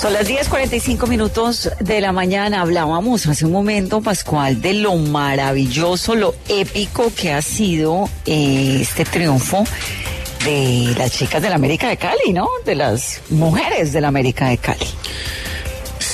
Son las 10:45 minutos de la mañana. Hablábamos hace un momento, Pascual, de lo maravilloso, lo épico que ha sido eh, este triunfo de las chicas de la América de Cali, ¿no? De las mujeres de la América de Cali.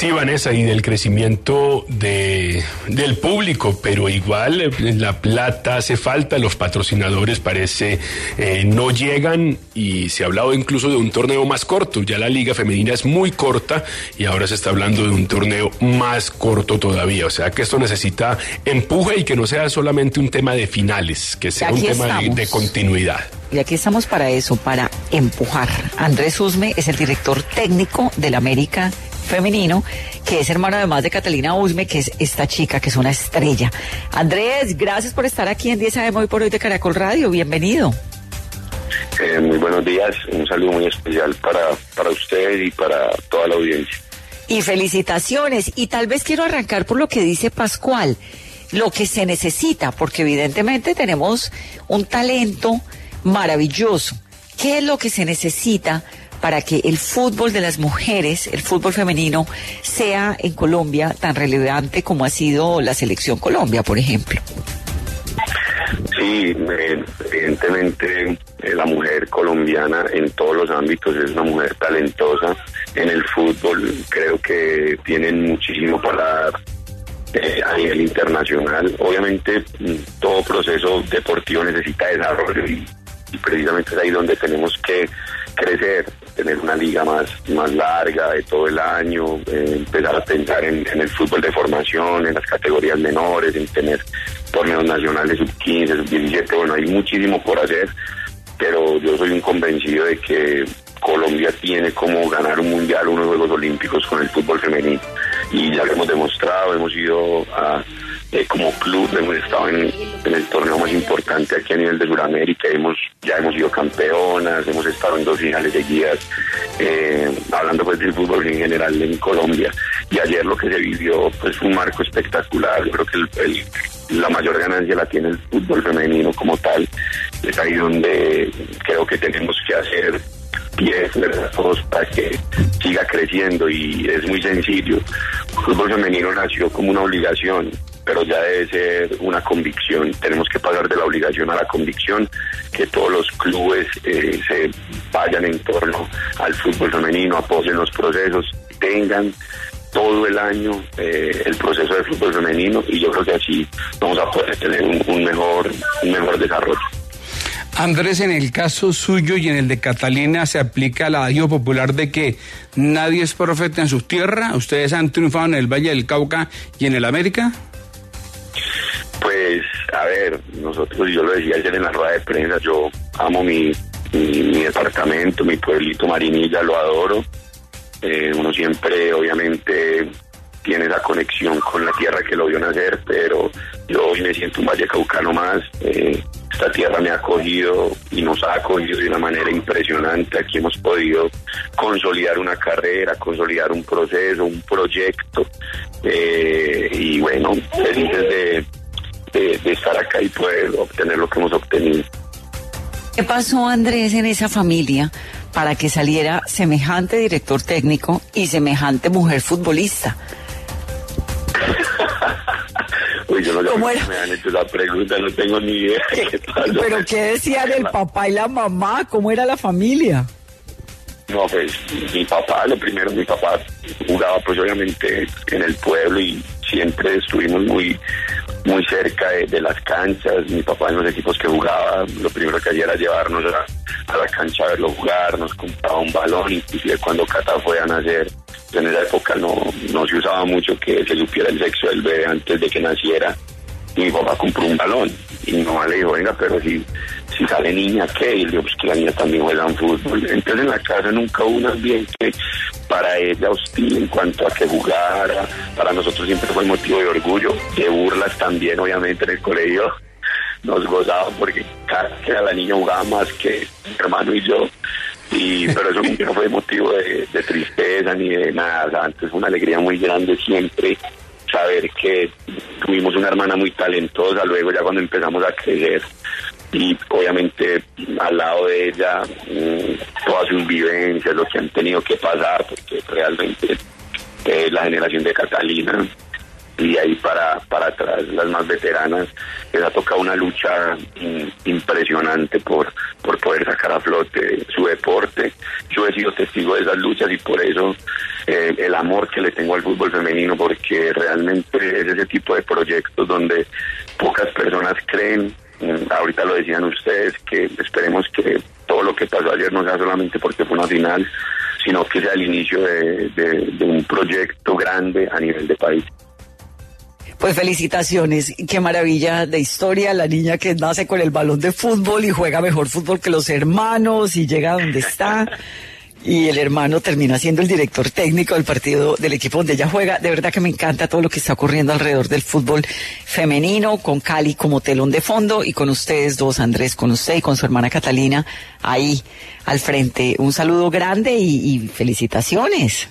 Sí, Vanessa, y del crecimiento de, del público, pero igual eh, la plata hace falta, los patrocinadores parece eh, no llegan y se ha hablado incluso de un torneo más corto. Ya la liga femenina es muy corta y ahora se está hablando de un torneo más corto todavía. O sea que esto necesita empuje y que no sea solamente un tema de finales, que sea un tema de, de continuidad. Y aquí estamos para eso, para empujar. Andrés Usme es el director técnico del América femenino, que es hermano además de Catalina Usme, que es esta chica, que es una estrella. Andrés, gracias por estar aquí en 10 AM hoy por hoy de Caracol Radio. Bienvenido. Eh, muy buenos días, un saludo muy especial para, para usted y para toda la audiencia. Y felicitaciones. Y tal vez quiero arrancar por lo que dice Pascual, lo que se necesita, porque evidentemente tenemos un talento maravilloso. ¿Qué es lo que se necesita para que el fútbol de las mujeres, el fútbol femenino, sea en Colombia tan relevante como ha sido la selección Colombia, por ejemplo? Sí, eh, evidentemente eh, la mujer colombiana en todos los ámbitos es una mujer talentosa. En el fútbol creo que tienen muchísimo para dar eh, a nivel internacional. Obviamente mm, todo proceso deportivo necesita desarrollo y, y precisamente es ahí donde tenemos que crecer, tener una liga más, más larga de todo el año, eh, empezar a pensar en, en, el fútbol de formación, en las categorías menores, en tener torneos nacionales sub-15, sub-17, bueno, hay muchísimo por hacer, pero yo soy un convencido de que Colombia tiene como ganar un mundial, unos Juegos Olímpicos con el fútbol femenino. Y ya lo hemos demostrado, hemos ido a, eh, como club, hemos estado en, el torneo más importante aquí a nivel de Sudamérica, hemos, ya hemos sido campeonas, hemos estado en dos finales seguidas, eh, hablando pues del fútbol en general en Colombia. Y ayer lo que se vivió pues un marco espectacular, yo creo que el, la mayor ganancia la tiene el fútbol femenino como tal, es ahí donde creo que tenemos que hacer pies todos para que siga creciendo y es muy sencillo. El fútbol femenino nació como una obligación, pero ya debe ser una convicción. Tenemos que pasar de la obligación a la convicción, que todos los clubes eh, se vayan en torno al fútbol femenino, apoyen los procesos, tengan todo el año eh, el proceso de fútbol femenino y yo creo que así vamos a poder tener un, un mejor un mejor desarrollo. Andrés, en el caso suyo y en el de Catalina se aplica la adiós popular de que nadie es profeta en su tierra. ¿Ustedes han triunfado en el Valle del Cauca y en el América? Pues, a ver, nosotros, yo lo decía ayer en la rueda de prensa, yo amo mi, mi, departamento, mi pueblito Marinilla, lo adoro. Eh, uno siempre, obviamente, tiene la conexión con la tierra que lo vio nacer, pero yo hoy me siento un valle caucano más. Eh, esta tierra me ha acogido y nos ha acogido de una manera impresionante. Aquí hemos podido consolidar una carrera, consolidar un proceso, un proyecto. Eh, y bueno, felices de, de, de estar acá y poder obtener lo que hemos obtenido. ¿Qué pasó, Andrés, en esa familia para que saliera semejante director técnico y semejante mujer futbolista? Uy, yo no ¿Cómo era? me han hecho la pregunta, no tengo ni idea. qué. ¿Pero qué decían el papá y la mamá? ¿Cómo era la familia? No, pues mi papá, lo primero, mi papá jugaba pues obviamente en el pueblo y siempre estuvimos muy muy cerca de, de las canchas, mi papá en los equipos que jugaba, lo primero que hacía era llevarnos a, a la cancha a verlo jugar, nos compraba un balón, inclusive cuando Cata fue a nacer, en esa época no, no se usaba mucho que se supiera el sexo del bebé antes de que naciera, mi papá compró un balón. Y mi mamá le dijo, venga, pero si, si sale niña, ¿qué? Y le dijo, pues que la niña también juega en fútbol. Entonces en la casa nunca hubo un ambiente para ella hostil en cuanto a que jugara. Para nosotros siempre fue motivo de orgullo, de burlas también, obviamente, en el colegio. Nos gozaban porque cada que la niña jugaba más que mi hermano y yo. Y, pero eso nunca fue motivo de, de tristeza ni de nada. O sea, antes fue una alegría muy grande siempre saber que tuvimos una hermana muy talentosa, luego ya cuando empezamos a crecer y obviamente al lado de ella mm, todas sus vivencias, lo que han tenido que pasar, porque realmente eh, la generación de Catalina y ahí para, para atrás las más veteranas les ha tocado una lucha impresionante por, por poder sacar a flote su deporte. Yo he sido testigo de esas luchas y por eso eh, el amor que le tengo al fútbol femenino, porque realmente es ese tipo de proyectos donde pocas personas creen, mm, ahorita lo decían ustedes, que esperemos que todo lo que pasó ayer no sea solamente porque fue una final, sino que sea el inicio de un proyecto grande a nivel de país. Pues felicitaciones, qué maravilla de historia, la niña que nace con el balón de fútbol y juega mejor fútbol que los hermanos y llega donde está. Y el hermano termina siendo el director técnico del partido del equipo donde ella juega. De verdad que me encanta todo lo que está ocurriendo alrededor del fútbol femenino, con Cali como telón de fondo y con ustedes dos, Andrés, con usted y con su hermana Catalina ahí al frente. Un saludo grande y, y felicitaciones.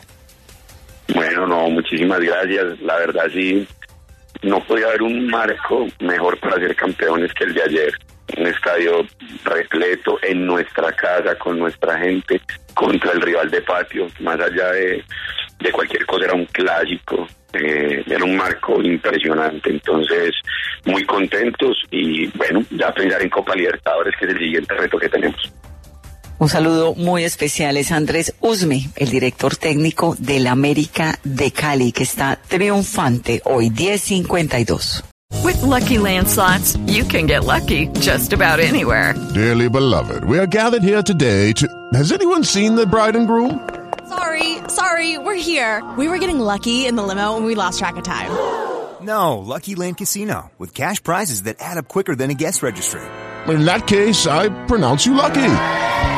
Bueno, no, muchísimas gracias. La verdad sí, no podía haber un marco mejor para ser campeones que el de ayer. Un estadio repleto en nuestra casa, con nuestra gente, contra el rival de patio, más allá de, de cualquier cosa, era un clásico, eh, era un marco impresionante. Entonces, muy contentos y bueno, ya pensar en Copa Libertadores, que es el siguiente reto que tenemos. Un saludo muy especial es Andrés Usme, el director técnico del América de Cali, que está triunfante hoy, 1052. With Lucky Land slots, you can get lucky just about anywhere. Dearly beloved, we are gathered here today to. Has anyone seen the bride and groom? Sorry, sorry, we're here. We were getting lucky in the limo and we lost track of time. No, Lucky Land Casino, with cash prizes that add up quicker than a guest registry. In that case, I pronounce you lucky.